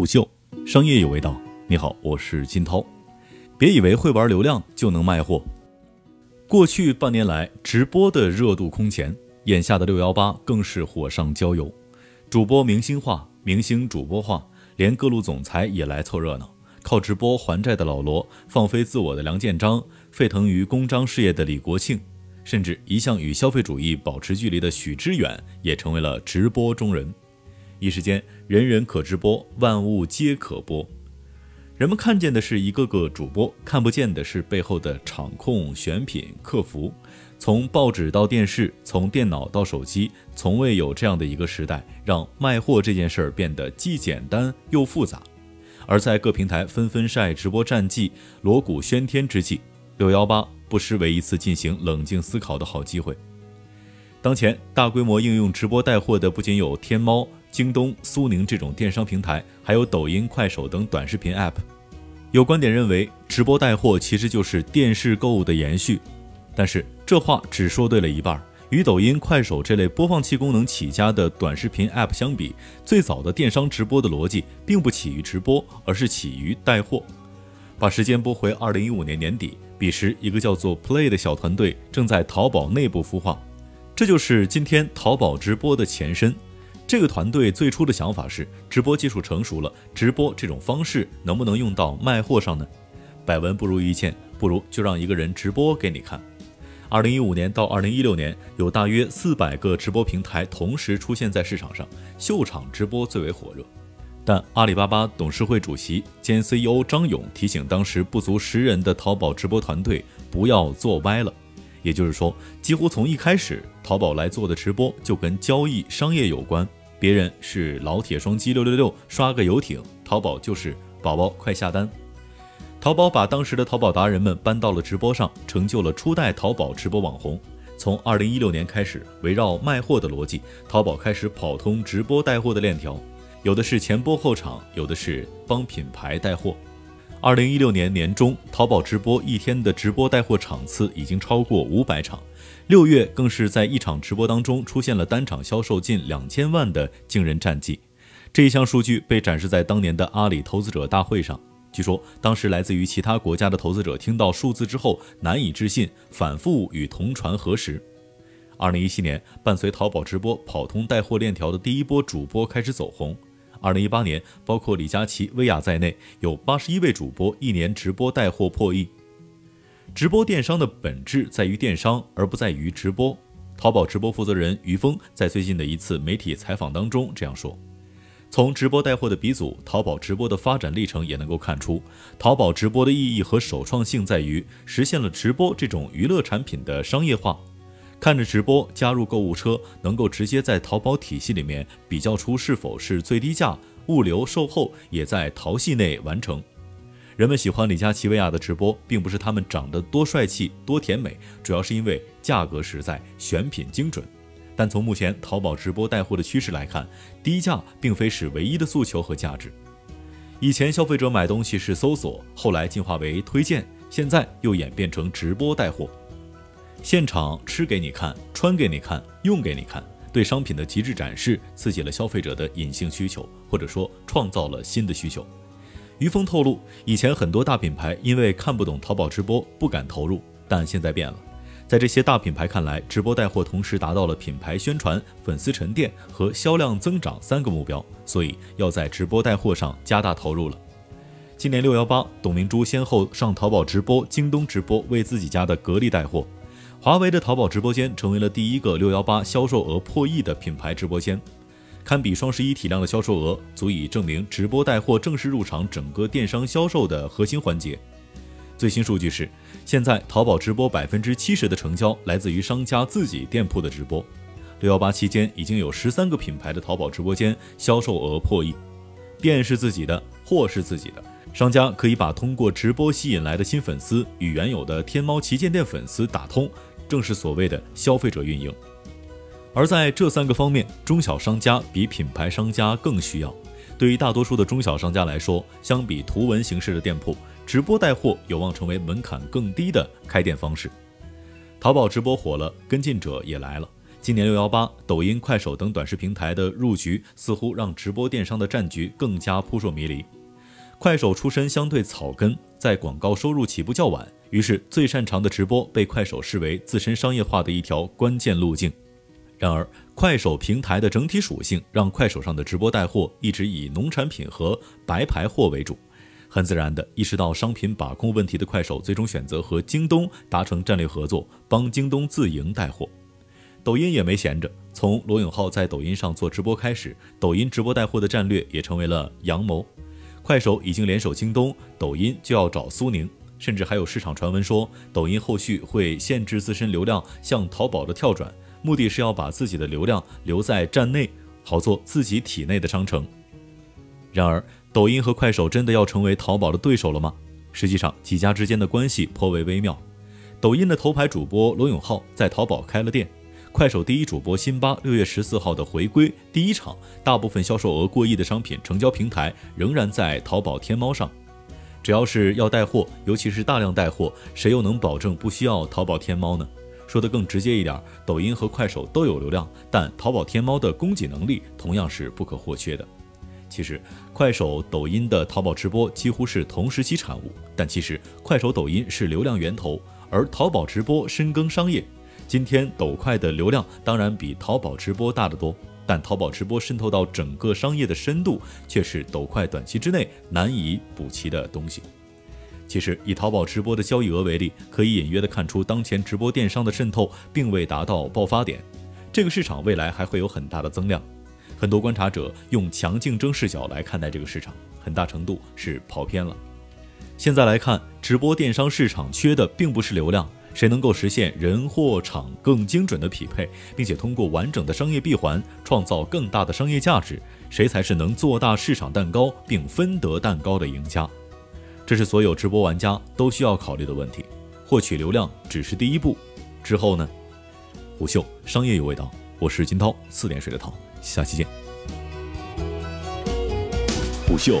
虎嗅，商业有味道。你好，我是金涛。别以为会玩流量就能卖货。过去半年来，直播的热度空前，眼下的六幺八更是火上浇油。主播明星化，明星主播化，连各路总裁也来凑热闹。靠直播还债的老罗，放飞自我的梁建章，沸腾于公章事业的李国庆，甚至一向与消费主义保持距离的许知远，也成为了直播中人。一时间，人人可直播，万物皆可播。人们看见的是一个个主播，看不见的是背后的场控、选品、客服。从报纸到电视，从电脑到手机，从未有这样的一个时代，让卖货这件事儿变得既简单又复杂。而在各平台纷纷晒直播战绩、锣鼓喧天之际，六幺八不失为一次进行冷静思考的好机会。当前，大规模应用直播带货的不仅有天猫。京东、苏宁这种电商平台，还有抖音、快手等短视频 App，有观点认为，直播带货其实就是电视购物的延续。但是这话只说对了一半。与抖音、快手这类播放器功能起家的短视频 App 相比，最早的电商直播的逻辑并不起于直播，而是起于带货。把时间拨回二零一五年年底，彼时一个叫做 Play 的小团队正在淘宝内部孵化，这就是今天淘宝直播的前身。这个团队最初的想法是，直播技术成熟了，直播这种方式能不能用到卖货上呢？百闻不如一见，不如就让一个人直播给你看。二零一五年到二零一六年，有大约四百个直播平台同时出现在市场上，秀场直播最为火热。但阿里巴巴董事会主席兼 CEO 张勇提醒当时不足十人的淘宝直播团队不要做歪了。也就是说，几乎从一开始，淘宝来做的直播就跟交易商业有关。别人是老铁双击六六六刷个游艇，淘宝就是宝宝快下单。淘宝把当时的淘宝达人们搬到了直播上，成就了初代淘宝直播网红。从二零一六年开始，围绕卖货的逻辑，淘宝开始跑通直播带货的链条，有的是前播后场，有的是帮品牌带货。二零一六年年中，淘宝直播一天的直播带货场次已经超过五百场。六月更是在一场直播当中出现了单场销售近两千万的惊人战绩，这一项数据被展示在当年的阿里投资者大会上。据说当时来自于其他国家的投资者听到数字之后难以置信，反复与同传核实。二零一七年，伴随淘宝直播跑通带货链条的第一波主播开始走红。二零一八年，包括李佳琦、薇娅在内，有八十一位主播一年直播带货破亿。直播电商的本质在于电商，而不在于直播。淘宝直播负责人于峰在最近的一次媒体采访当中这样说：“从直播带货的鼻祖淘宝直播的发展历程也能够看出，淘宝直播的意义和首创性在于实现了直播这种娱乐产品的商业化。看着直播加入购物车，能够直接在淘宝体系里面比较出是否是最低价，物流售后也在淘系内完成。”人们喜欢李佳琦、薇娅的直播，并不是他们长得多帅气、多甜美，主要是因为价格实在、选品精准。但从目前淘宝直播带货的趋势来看，低价并非是唯一的诉求和价值。以前消费者买东西是搜索，后来进化为推荐，现在又演变成直播带货。现场吃给你看，穿给你看，用给你看，对商品的极致展示，刺激了消费者的隐性需求，或者说创造了新的需求。于峰透露，以前很多大品牌因为看不懂淘宝直播不敢投入，但现在变了。在这些大品牌看来，直播带货同时达到了品牌宣传、粉丝沉淀和销量增长三个目标，所以要在直播带货上加大投入了。今年六幺八，董明珠先后上淘宝直播、京东直播为自己家的格力带货。华为的淘宝直播间成为了第一个六幺八销售额破亿的品牌直播间。堪比双十一体量的销售额，足以证明直播带货正式入场整个电商销售的核心环节。最新数据是，现在淘宝直播百分之七十的成交来自于商家自己店铺的直播。六幺八期间，已经有十三个品牌的淘宝直播间销售额破亿。店是自己的，货是自己的，商家可以把通过直播吸引来的新粉丝与原有的天猫旗舰店粉丝打通，正是所谓的消费者运营。而在这三个方面，中小商家比品牌商家更需要。对于大多数的中小商家来说，相比图文形式的店铺，直播带货有望成为门槛更低的开店方式。淘宝直播火了，跟进者也来了。今年六幺八，抖音、快手等短视平台的入局，似乎让直播电商的战局更加扑朔迷离。快手出身相对草根，在广告收入起步较晚，于是最擅长的直播被快手视为自身商业化的一条关键路径。然而，快手平台的整体属性让快手上的直播带货一直以农产品和白牌货为主。很自然地意识到商品把控问题的快手，最终选择和京东达成战略合作，帮京东自营带货。抖音也没闲着，从罗永浩在抖音上做直播开始，抖音直播带货的战略也成为了阳谋。快手已经联手京东，抖音就要找苏宁，甚至还有市场传闻说，抖音后续会限制自身流量向淘宝的跳转，目的是要把自己的流量留在站内，好做自己体内的商城。然而，抖音和快手真的要成为淘宝的对手了吗？实际上，几家之间的关系颇为微妙。抖音的头牌主播罗永浩在淘宝开了店，快手第一主播辛巴六月十四号的回归第一场，大部分销售额过亿的商品成交平台仍然在淘宝天猫上。只要是要带货，尤其是大量带货，谁又能保证不需要淘宝天猫呢？说的更直接一点，抖音和快手都有流量，但淘宝天猫的供给能力同样是不可或缺的。其实，快手、抖音的淘宝直播几乎是同时期产物，但其实快手、抖音是流量源头，而淘宝直播深耕商业。今天抖快的流量当然比淘宝直播大得多，但淘宝直播渗透到整个商业的深度，却是抖快短期之内难以补齐的东西。其实，以淘宝直播的交易额为例，可以隐约的看出，当前直播电商的渗透并未达到爆发点，这个市场未来还会有很大的增量。很多观察者用强竞争视角来看待这个市场，很大程度是跑偏了。现在来看，直播电商市场缺的并不是流量，谁能够实现人货场更精准的匹配，并且通过完整的商业闭环创造更大的商业价值，谁才是能做大市场蛋糕并分得蛋糕的赢家。这是所有直播玩家都需要考虑的问题。获取流量只是第一步，之后呢？虎嗅商业有味道，我是金涛，四点水的涛。下期见。虎嗅，